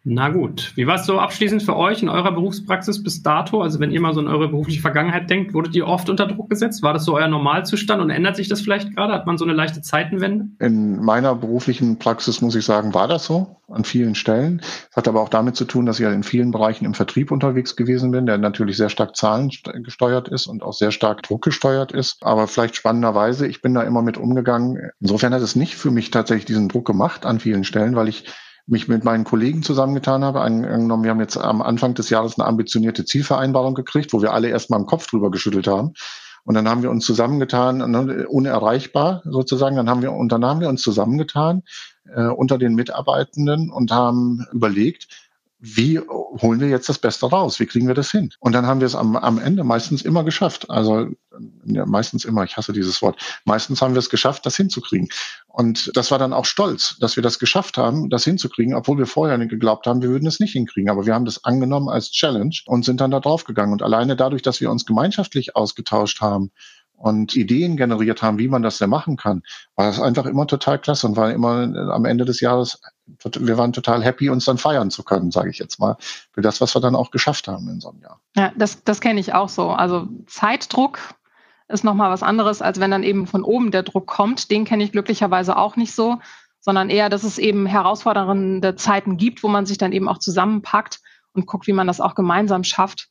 Na gut. Wie war es so abschließend für euch in eurer Berufspraxis bis dato? Also wenn ihr mal so in eure berufliche Vergangenheit denkt, wurdet ihr oft unter Druck gesetzt? War das so euer Normalzustand und ändert sich das vielleicht gerade? Hat man so eine leichte Zeitenwende?
In meiner beruflichen Praxis muss ich sagen, war das so an vielen Stellen. Das hat aber auch damit zu tun, dass ich ja in vielen Bereichen im Vertrieb unterwegs gewesen bin, der natürlich sehr stark zahlengesteuert ist und auch sehr stark druckgesteuert ist. Aber vielleicht spannenderweise, ich bin da immer mit umgegangen. Insofern hat es nicht für mich tatsächlich diesen Druck gemacht an vielen Stellen, weil ich mich mit meinen Kollegen zusammengetan habe. Angenommen, wir haben jetzt am Anfang des Jahres eine ambitionierte Zielvereinbarung gekriegt, wo wir alle erstmal im Kopf drüber geschüttelt haben. Und dann haben wir uns zusammengetan, ne, unerreichbar sozusagen. Dann haben wir, und dann haben wir uns zusammengetan äh, unter den Mitarbeitenden und haben überlegt, wie holen wir jetzt das Beste raus? Wie kriegen wir das hin? Und dann haben wir es am, am Ende meistens immer geschafft. Also ja, meistens immer, ich hasse dieses Wort. Meistens haben wir es geschafft, das hinzukriegen. Und das war dann auch stolz, dass wir das geschafft haben, das hinzukriegen, obwohl wir vorher nicht geglaubt haben, wir würden es nicht hinkriegen. Aber wir haben das angenommen als Challenge und sind dann da drauf gegangen. Und alleine dadurch, dass wir uns gemeinschaftlich ausgetauscht haben und Ideen generiert haben, wie man das denn machen kann, war das einfach immer total klasse und war immer äh, am Ende des Jahres, wir waren total happy, uns dann feiern zu können, sage ich jetzt mal, für das, was wir dann auch geschafft haben in so einem Jahr.
Ja, das, das kenne ich auch so. Also Zeitdruck ist nochmal was anderes, als wenn dann eben von oben der Druck kommt. Den kenne ich glücklicherweise auch nicht so, sondern eher, dass es eben herausfordernde Zeiten gibt, wo man sich dann eben auch zusammenpackt und guckt, wie man das auch gemeinsam schafft.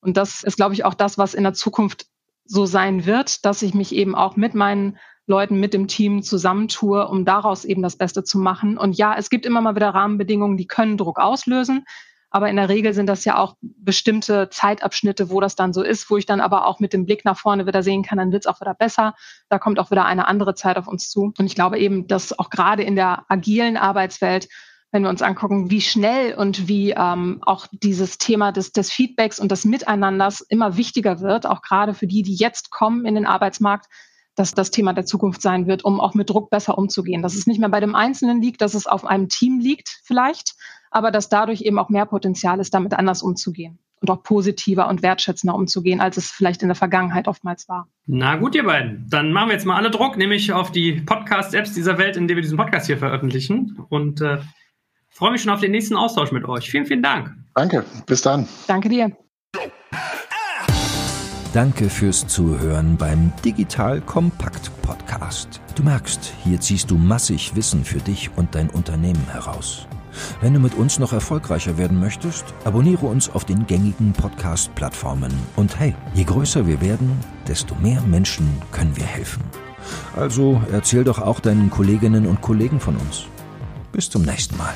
Und das ist, glaube ich, auch das, was in der Zukunft so sein wird, dass ich mich eben auch mit meinen Leuten, mit dem Team zusammentue, um daraus eben das Beste zu machen. Und ja, es gibt immer mal wieder Rahmenbedingungen, die können Druck auslösen. Aber in der Regel sind das ja auch bestimmte Zeitabschnitte, wo das dann so ist, wo ich dann aber auch mit dem Blick nach vorne wieder sehen kann, dann wird es auch wieder besser. Da kommt auch wieder eine andere Zeit auf uns zu. Und ich glaube eben, dass auch gerade in der agilen Arbeitswelt wenn wir uns angucken, wie schnell und wie ähm, auch dieses Thema des, des Feedbacks und des Miteinanders immer wichtiger wird, auch gerade für die, die jetzt kommen in den Arbeitsmarkt, dass das Thema der Zukunft sein wird, um auch mit Druck besser umzugehen. Dass es nicht mehr bei dem Einzelnen liegt, dass es auf einem Team liegt vielleicht, aber dass dadurch eben auch mehr Potenzial ist, damit anders umzugehen und auch positiver und wertschätzender umzugehen, als es vielleicht in der Vergangenheit oftmals war.
Na gut, ihr beiden. Dann machen wir jetzt mal alle Druck, nämlich auf die Podcast-Apps dieser Welt, in denen wir diesen Podcast hier veröffentlichen. Und äh, freue mich schon auf den nächsten Austausch mit euch. Vielen, vielen Dank.
Danke, bis dann.
Danke dir.
Danke fürs Zuhören beim Digital Kompakt Podcast. Du merkst, hier ziehst du massig Wissen für dich und dein Unternehmen heraus. Wenn du mit uns noch erfolgreicher werden möchtest, abonniere uns auf den gängigen Podcast-Plattformen. Und hey, je größer wir werden, desto mehr Menschen können wir helfen. Also erzähl doch auch deinen Kolleginnen und Kollegen von uns. Bis zum nächsten Mal.